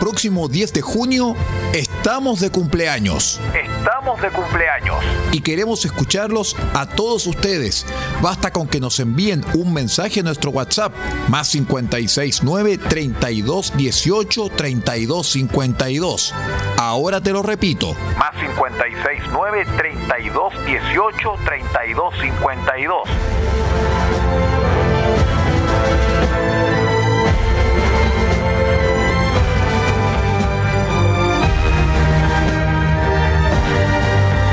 próximo 10 de junio estamos de cumpleaños. Estamos de cumpleaños. Y queremos escucharlos a todos ustedes. Basta con que nos envíen un mensaje a nuestro WhatsApp más 569 32 18 32 52. Ahora te lo repito. Más 569 32 18 32 52.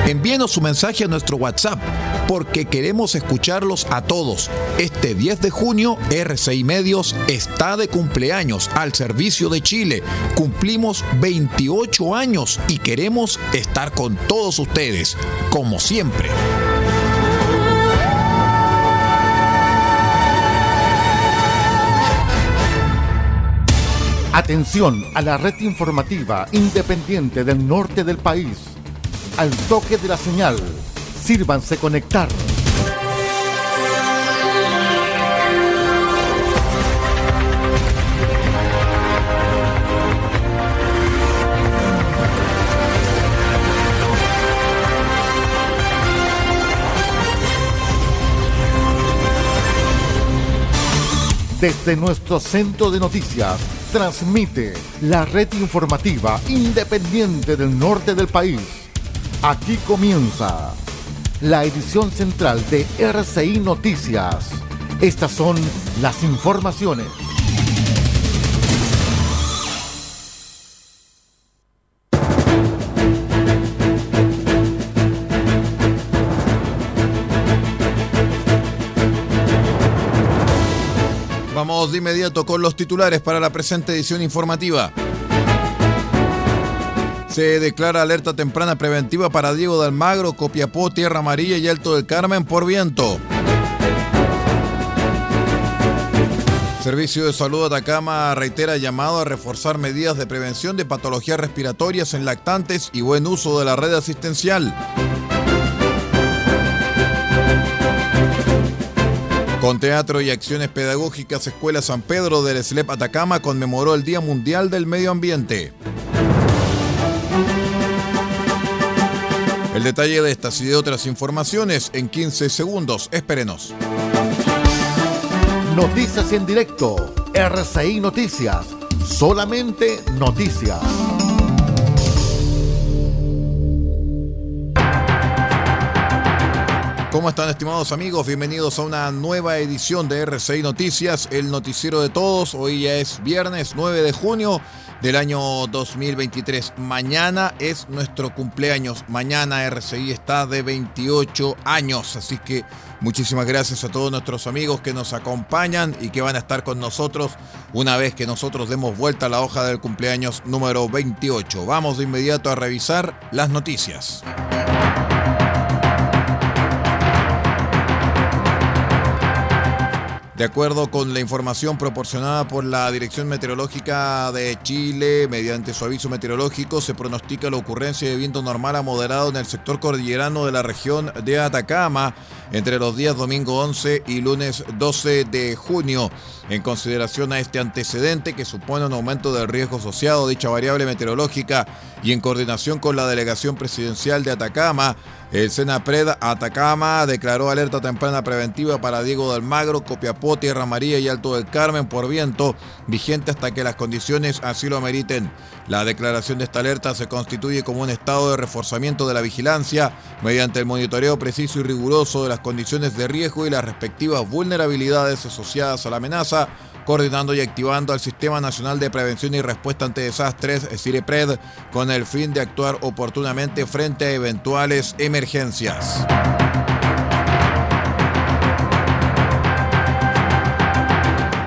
Envíenos su mensaje a nuestro WhatsApp porque queremos escucharlos a todos. Este 10 de junio, RCI Medios está de cumpleaños al servicio de Chile. Cumplimos 28 años y queremos estar con todos ustedes, como siempre. Atención a la red informativa independiente del norte del país al toque de la señal. Sírvanse conectar. Desde nuestro centro de noticias, transmite la red informativa independiente del norte del país Aquí comienza la edición central de RCI Noticias. Estas son las informaciones. Vamos de inmediato con los titulares para la presente edición informativa. Se declara alerta temprana preventiva para Diego de Almagro, Copiapó, Tierra Amarilla y Alto del Carmen por viento. Servicio de Salud Atacama reitera llamado a reforzar medidas de prevención de patologías respiratorias en lactantes y buen uso de la red asistencial. Con teatro y acciones pedagógicas, Escuela San Pedro del SLEP Atacama conmemoró el Día Mundial del Medio Ambiente. El detalle de estas y de otras informaciones en 15 segundos. Espérenos. Noticias en directo. RCI Noticias. Solamente noticias. ¿Cómo están estimados amigos? Bienvenidos a una nueva edición de RCI Noticias, el noticiero de todos. Hoy ya es viernes 9 de junio del año 2023. Mañana es nuestro cumpleaños. Mañana RCI está de 28 años. Así que muchísimas gracias a todos nuestros amigos que nos acompañan y que van a estar con nosotros una vez que nosotros demos vuelta a la hoja del cumpleaños número 28. Vamos de inmediato a revisar las noticias. De acuerdo con la información proporcionada por la Dirección Meteorológica de Chile, mediante su aviso meteorológico, se pronostica la ocurrencia de viento normal a moderado en el sector cordillerano de la región de Atacama entre los días domingo 11 y lunes 12 de junio. En consideración a este antecedente que supone un aumento del riesgo asociado a dicha variable meteorológica y en coordinación con la Delegación Presidencial de Atacama, el Senapred Atacama declaró alerta temprana preventiva para Diego del Magro, Copiapó, Tierra María y Alto del Carmen por viento, vigente hasta que las condiciones así lo meriten. La declaración de esta alerta se constituye como un estado de reforzamiento de la vigilancia mediante el monitoreo preciso y riguroso de las condiciones de riesgo y las respectivas vulnerabilidades asociadas a la amenaza coordinando y activando al Sistema Nacional de Prevención y Respuesta ante Desastres, CIREPRED, con el fin de actuar oportunamente frente a eventuales emergencias.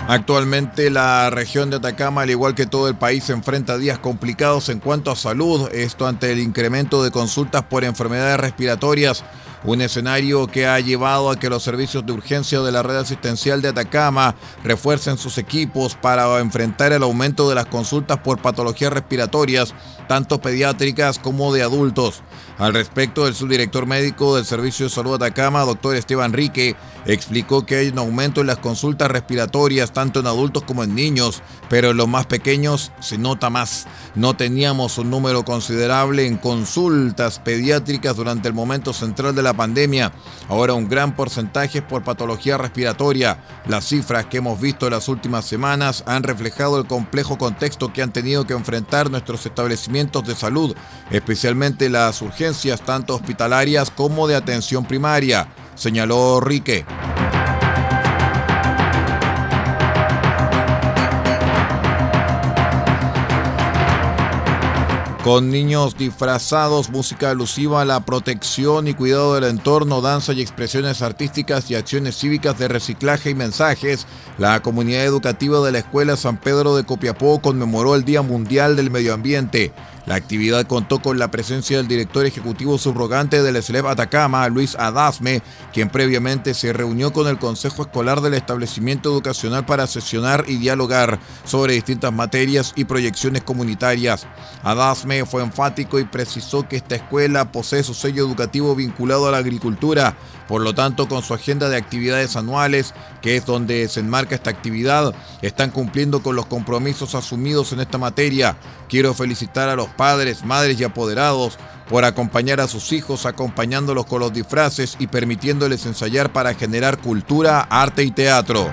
Actualmente la región de Atacama, al igual que todo el país, se enfrenta a días complicados en cuanto a salud, esto ante el incremento de consultas por enfermedades respiratorias un escenario que ha llevado a que los servicios de urgencia de la red asistencial de Atacama refuercen sus equipos para enfrentar el aumento de las consultas por patologías respiratorias, tanto pediátricas como de adultos. Al respecto, el subdirector médico del Servicio de Salud Atacama, doctor Esteban Rique, explicó que hay un aumento en las consultas respiratorias tanto en adultos como en niños, pero en los más pequeños se nota más. No teníamos un número considerable en consultas pediátricas durante el momento central de la pandemia. Ahora un gran porcentaje es por patología respiratoria. Las cifras que hemos visto en las últimas semanas han reflejado el complejo contexto que han tenido que enfrentar nuestros establecimientos de salud, especialmente las urgencias tanto hospitalarias como de atención primaria, señaló Rique. Con niños disfrazados, música alusiva a la protección y cuidado del entorno, danza y expresiones artísticas y acciones cívicas de reciclaje y mensajes, la comunidad educativa de la Escuela San Pedro de Copiapó conmemoró el Día Mundial del Medio Ambiente. La actividad contó con la presencia del director ejecutivo subrogante del SLEP Atacama, Luis Adasme, quien previamente se reunió con el Consejo Escolar del establecimiento educacional para sesionar y dialogar sobre distintas materias y proyecciones comunitarias. Adasme fue enfático y precisó que esta escuela posee su sello educativo vinculado a la agricultura, por lo tanto, con su agenda de actividades anuales, que es donde se enmarca esta actividad, están cumpliendo con los compromisos asumidos en esta materia. Quiero felicitar a los padres, madres y apoderados por acompañar a sus hijos, acompañándolos con los disfraces y permitiéndoles ensayar para generar cultura, arte y teatro.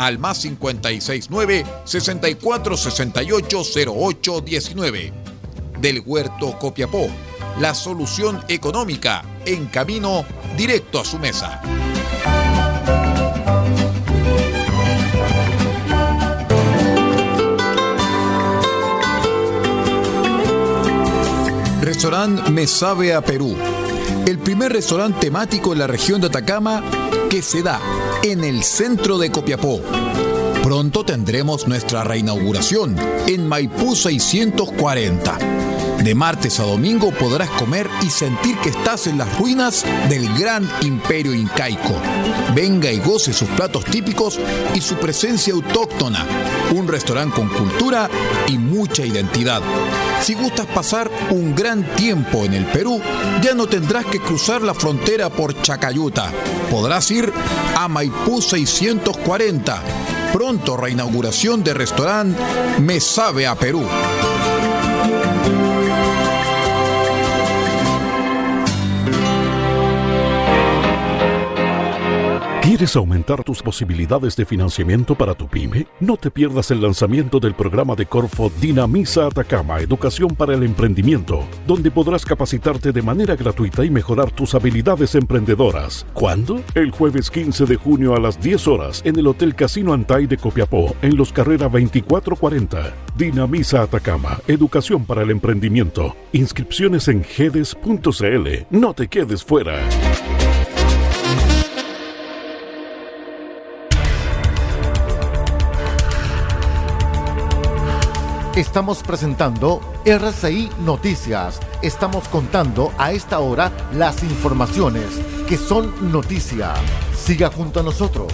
al más 569 6468 0819. Del Huerto Copiapó, la solución económica en camino directo a su mesa. Restaurante Me Sabe a Perú. El primer restaurante temático en la región de Atacama que se da en el centro de Copiapó. Pronto tendremos nuestra reinauguración en Maipú 640. De martes a domingo podrás comer y sentir que estás en las ruinas del gran imperio incaico. Venga y goce sus platos típicos y su presencia autóctona. Un restaurante con cultura y mucha identidad. Si gustas pasar un gran tiempo en el Perú, ya no tendrás que cruzar la frontera por Chacayuta. Podrás ir a Maipú 640. Pronto reinauguración de restaurante Me Sabe a Perú. ¿Quieres aumentar tus posibilidades de financiamiento para tu pyme? No te pierdas el lanzamiento del programa de Corfo Dinamiza Atacama Educación para el Emprendimiento, donde podrás capacitarte de manera gratuita y mejorar tus habilidades emprendedoras. ¿Cuándo? El jueves 15 de junio a las 10 horas en el Hotel Casino Antay de Copiapó, en Los Carrera 2440. Dinamiza Atacama Educación para el Emprendimiento. Inscripciones en gedes.cl. No te quedes fuera. Estamos presentando RCI Noticias. Estamos contando a esta hora las informaciones que son noticia. Siga junto a nosotros.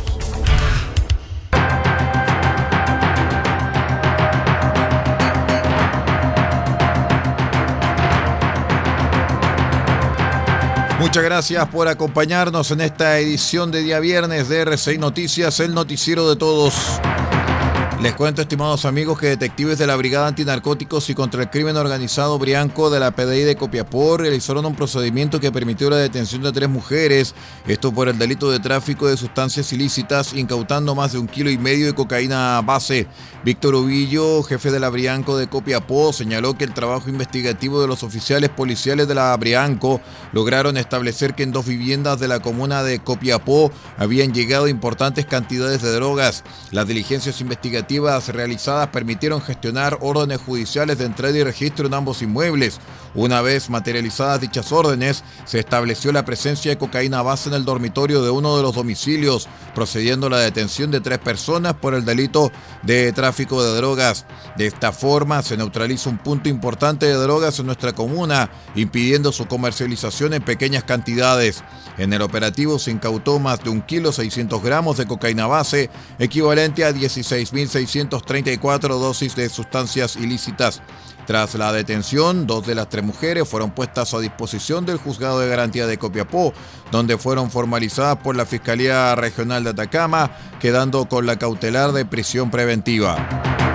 Muchas gracias por acompañarnos en esta edición de día viernes de RCI Noticias, el noticiero de todos. Les cuento, estimados amigos, que detectives de la Brigada Antinarcóticos y contra el Crimen Organizado Brianco de la PDI de Copiapó realizaron un procedimiento que permitió la detención de tres mujeres, esto por el delito de tráfico de sustancias ilícitas, incautando más de un kilo y medio de cocaína base. Víctor Ubillo, jefe de la Brianco de Copiapó, señaló que el trabajo investigativo de los oficiales policiales de la Brianco lograron establecer que en dos viviendas de la comuna de Copiapó habían llegado importantes cantidades de drogas. Las diligencias investigativas realizadas permitieron gestionar órdenes judiciales de entrada y registro en ambos inmuebles. Una vez materializadas dichas órdenes, se estableció la presencia de cocaína base en el dormitorio de uno de los domicilios, procediendo a la detención de tres personas por el delito de tráfico de drogas. De esta forma, se neutraliza un punto importante de drogas en nuestra comuna, impidiendo su comercialización en pequeñas cantidades. En el operativo se incautó más de un kilo 600 gramos de cocaína base, equivalente a 16.634 dosis de sustancias ilícitas. Tras la detención, dos de las tres mujeres fueron puestas a disposición del Juzgado de Garantía de Copiapó, donde fueron formalizadas por la Fiscalía Regional de Atacama, quedando con la cautelar de prisión preventiva.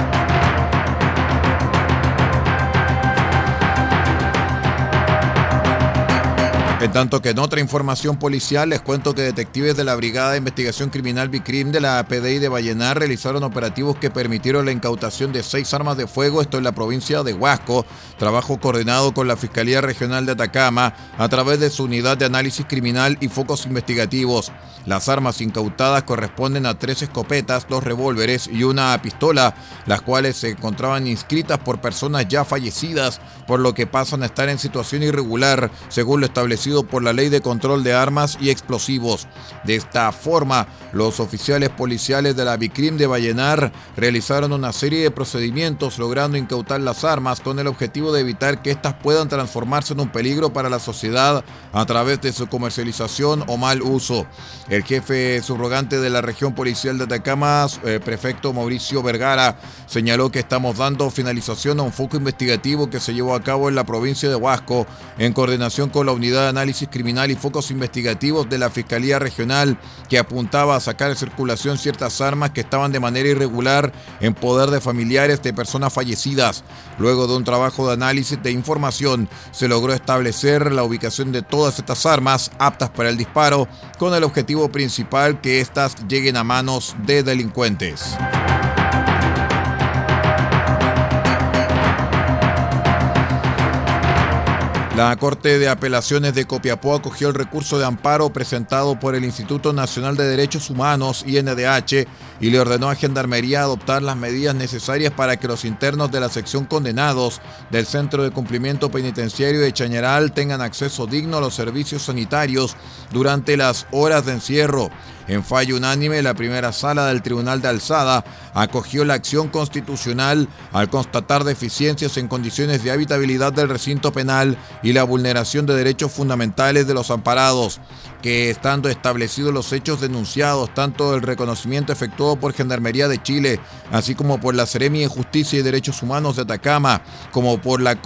En tanto que en otra información policial les cuento que detectives de la Brigada de Investigación Criminal Bicrim de la PDI de Vallenar realizaron operativos que permitieron la incautación de seis armas de fuego, esto en la provincia de Huasco, trabajo coordinado con la Fiscalía Regional de Atacama a través de su unidad de análisis criminal y focos investigativos. Las armas incautadas corresponden a tres escopetas, dos revólveres y una pistola, las cuales se encontraban inscritas por personas ya fallecidas, por lo que pasan a estar en situación irregular, según lo establecido por la Ley de Control de Armas y Explosivos. De esta forma, los oficiales policiales de la Bicrim de Vallenar realizaron una serie de procedimientos logrando incautar las armas con el objetivo de evitar que éstas puedan transformarse en un peligro para la sociedad a través de su comercialización o mal uso. El jefe subrogante de la región policial de Atacama, eh, prefecto Mauricio Vergara, señaló que estamos dando finalización a un foco investigativo que se llevó a cabo en la provincia de Huasco en coordinación con la unidad de análisis criminal y focos investigativos de la Fiscalía Regional que apuntaba a sacar de circulación ciertas armas que estaban de manera irregular en poder de familiares de personas fallecidas. Luego de un trabajo de análisis de información, se logró establecer la ubicación de todas estas armas aptas para el disparo con el objetivo principal que éstas lleguen a manos de delincuentes. La Corte de Apelaciones de Copiapó acogió el recurso de amparo presentado por el Instituto Nacional de Derechos Humanos, INDH, y le ordenó a Gendarmería adoptar las medidas necesarias para que los internos de la sección condenados del Centro de Cumplimiento Penitenciario de Chañaral tengan acceso digno a los servicios sanitarios durante las horas de encierro. En fallo unánime, la primera sala del Tribunal de Alzada acogió la acción constitucional al constatar deficiencias en condiciones de habitabilidad del recinto penal y la vulneración de derechos fundamentales de los amparados, que estando establecidos los hechos denunciados, tanto el reconocimiento efectuado por Gendarmería de Chile, así como por la Seremi de Justicia y Derechos Humanos de Atacama, como por la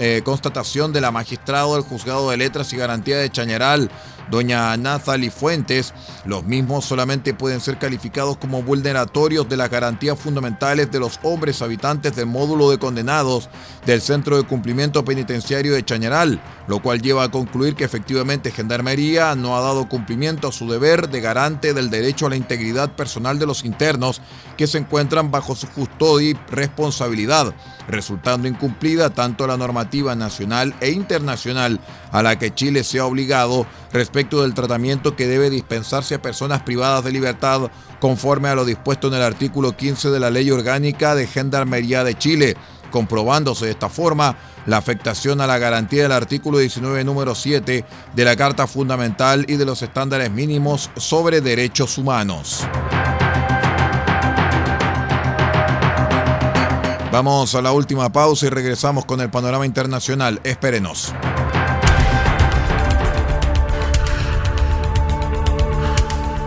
eh, constatación de la magistrado del Juzgado de Letras y Garantía de Chañaral, doña Nazali Fuentes, los mismos solamente pueden ser calificados como vulneratorios de las garantías fundamentales de los hombres habitantes del módulo de condenados del Centro de Cumplimiento Penitenciario de Chañaral, lo cual lleva a concluir que efectivamente Gendarmería no ha dado cumplimiento a su deber de garante del derecho a la integridad personal de los internos que se encuentran bajo su custodia y responsabilidad, resultando incumplida tanto la normativa nacional e internacional a la que Chile se ha obligado respecto del tratamiento que debe dispensarse a personas privadas de libertad conforme a lo dispuesto en el artículo 15 de la Ley Orgánica de Gendarmería de Chile, comprobándose de esta forma la afectación a la garantía del artículo 19 número 7 de la Carta Fundamental y de los estándares mínimos sobre derechos humanos. Vamos a la última pausa y regresamos con el panorama internacional. Espérenos.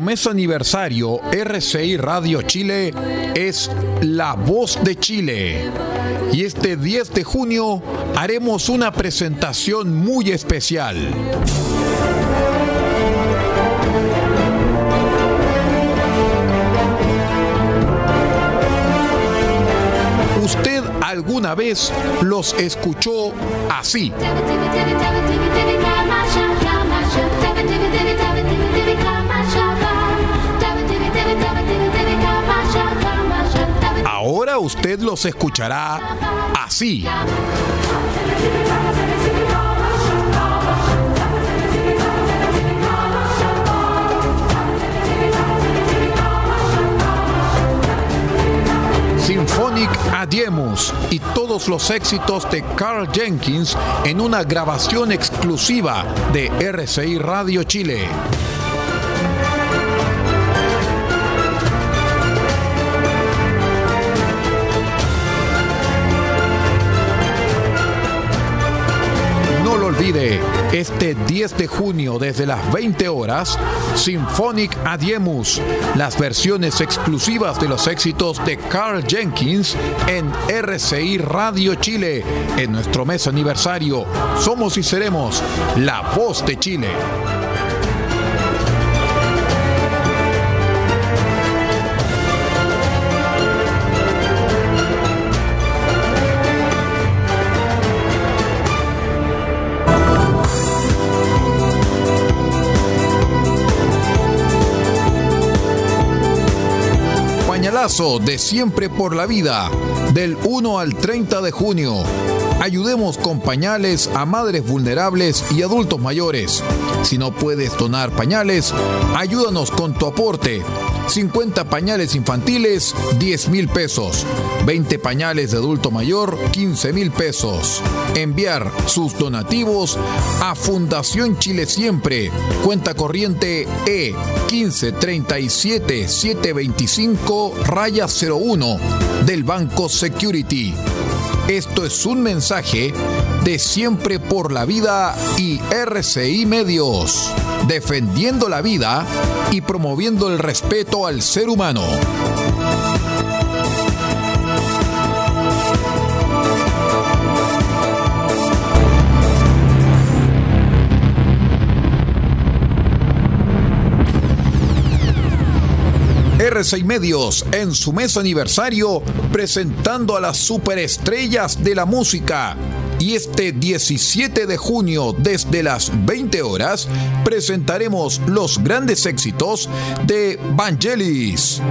Mes aniversario, RCI Radio Chile es La Voz de Chile. Y este 10 de junio haremos una presentación muy especial. ¿Usted alguna vez los escuchó así? Ahora usted los escuchará así. Symphonic Adiemus y todos los éxitos de Carl Jenkins en una grabación exclusiva de RCI Radio Chile. Este 10 de junio desde las 20 horas, Symphonic Adiemus, las versiones exclusivas de los éxitos de Carl Jenkins en RCI Radio Chile, en nuestro mes aniversario. Somos y seremos la voz de Chile. Pañalazo de Siempre por la Vida, del 1 al 30 de junio. Ayudemos con pañales a madres vulnerables y adultos mayores. Si no puedes donar pañales, ayúdanos con tu aporte. 50 pañales infantiles, 10 mil pesos. 20 pañales de adulto mayor, 15 mil pesos. Enviar sus donativos a Fundación Chile Siempre. Cuenta corriente E 1537 725 raya 01 del Banco Security. Esto es un mensaje de Siempre por la Vida y RCI Medios, defendiendo la vida y promoviendo el respeto al ser humano. R6 Medios en su mes aniversario presentando a las superestrellas de la música. Y este 17 de junio desde las 20 horas presentaremos los grandes éxitos de Vangelis.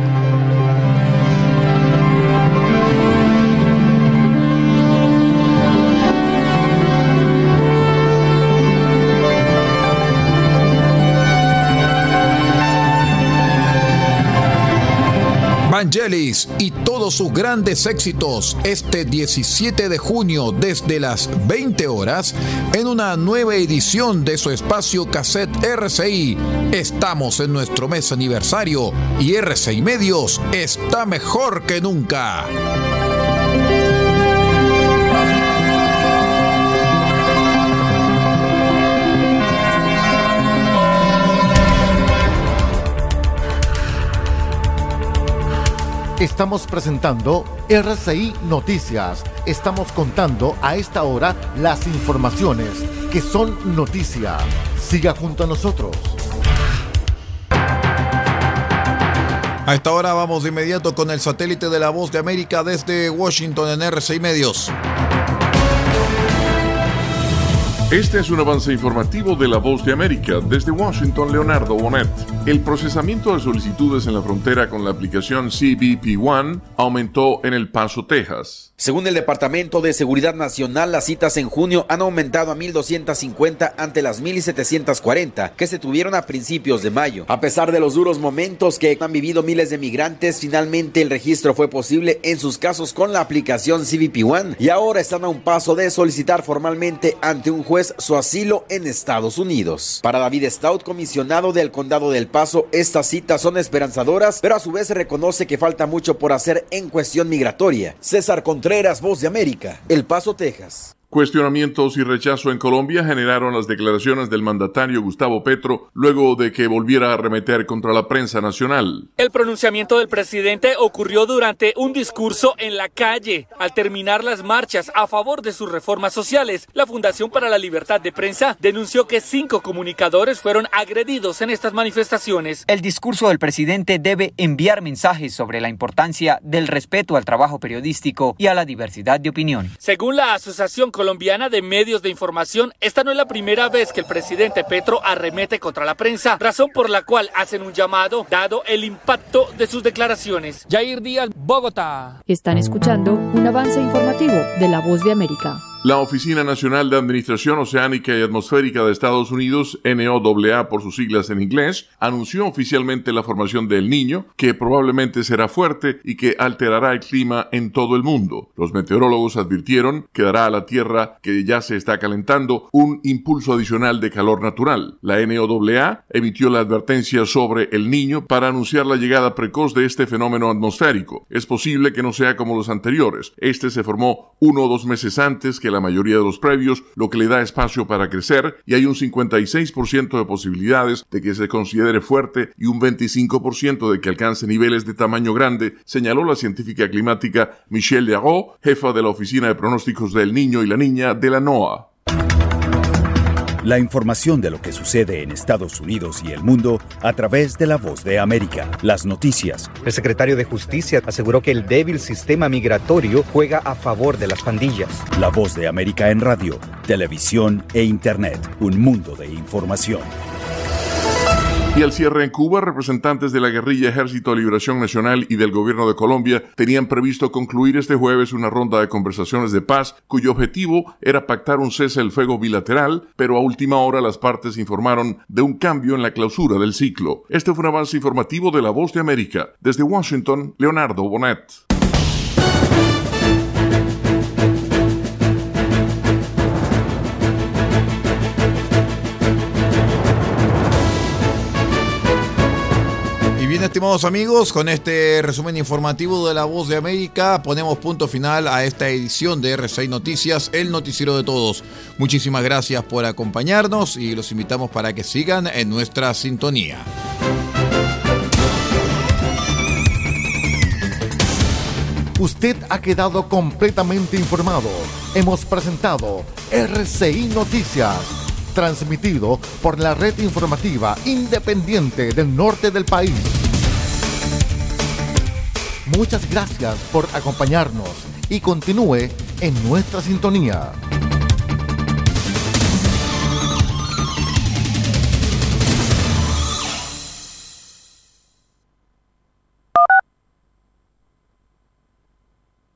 Y todos sus grandes éxitos este 17 de junio desde las 20 horas en una nueva edición de su espacio cassette RCI. Estamos en nuestro mes aniversario y RCI Medios está mejor que nunca. Estamos presentando RCI Noticias. Estamos contando a esta hora las informaciones que son noticia. Siga junto a nosotros. A esta hora vamos de inmediato con el satélite de la voz de América desde Washington en RCI Medios. Este es un avance informativo de La Voz de América. Desde Washington, Leonardo Bonet. El procesamiento de solicitudes en la frontera con la aplicación CBP One aumentó en El Paso, Texas. Según el Departamento de Seguridad Nacional, las citas en junio han aumentado a 1.250 ante las 1.740 que se tuvieron a principios de mayo. A pesar de los duros momentos que han vivido miles de migrantes, finalmente el registro fue posible en sus casos con la aplicación CBP One y ahora están a un paso de solicitar formalmente ante un juez su asilo en Estados Unidos. Para David Stout, comisionado del Condado del Paso, estas citas son esperanzadoras, pero a su vez reconoce que falta mucho por hacer en cuestión migratoria. César Contreras, Voz de América, El Paso, Texas. Cuestionamientos y rechazo en Colombia generaron las declaraciones del mandatario Gustavo Petro luego de que volviera a arremeter contra la prensa nacional. El pronunciamiento del presidente ocurrió durante un discurso en la calle. Al terminar las marchas a favor de sus reformas sociales, la Fundación para la Libertad de Prensa denunció que cinco comunicadores fueron agredidos en estas manifestaciones. El discurso del presidente debe enviar mensajes sobre la importancia del respeto al trabajo periodístico y a la diversidad de opinión. Según la Asociación Colombiana de Medios de Información, esta no es la primera vez que el presidente Petro arremete contra la prensa, razón por la cual hacen un llamado dado el impacto de sus declaraciones. Jair Díaz, Bogotá. Están escuchando un avance informativo de La Voz de América. La Oficina Nacional de Administración Oceánica y Atmosférica de Estados Unidos, NOAA por sus siglas en inglés, anunció oficialmente la formación del niño, que probablemente será fuerte y que alterará el clima en todo el mundo. Los meteorólogos advirtieron que dará a la Tierra, que ya se está calentando, un impulso adicional de calor natural. La NOAA emitió la advertencia sobre el niño para anunciar la llegada precoz de este fenómeno atmosférico. Es posible que no sea como los anteriores. Este se formó uno o dos meses antes que la mayoría de los previos, lo que le da espacio para crecer y hay un 56% de posibilidades de que se considere fuerte y un 25% de que alcance niveles de tamaño grande, señaló la científica climática Michelle Leroux, jefa de la Oficina de Pronósticos del Niño y la Niña de la NOAA. La información de lo que sucede en Estados Unidos y el mundo a través de la voz de América. Las noticias. El secretario de Justicia aseguró que el débil sistema migratorio juega a favor de las pandillas. La voz de América en radio, televisión e Internet. Un mundo de información. Y al cierre en Cuba, representantes de la guerrilla Ejército de Liberación Nacional y del gobierno de Colombia tenían previsto concluir este jueves una ronda de conversaciones de paz cuyo objetivo era pactar un cese del fuego bilateral, pero a última hora las partes informaron de un cambio en la clausura del ciclo. Este fue un avance informativo de La Voz de América. Desde Washington, Leonardo Bonet. Bien, estimados amigos, con este resumen informativo de La Voz de América, ponemos punto final a esta edición de R6 Noticias, el noticiero de todos. Muchísimas gracias por acompañarnos y los invitamos para que sigan en nuestra sintonía. Usted ha quedado completamente informado. Hemos presentado RCI Noticias transmitido por la red informativa independiente del norte del país. Muchas gracias por acompañarnos y continúe en nuestra sintonía.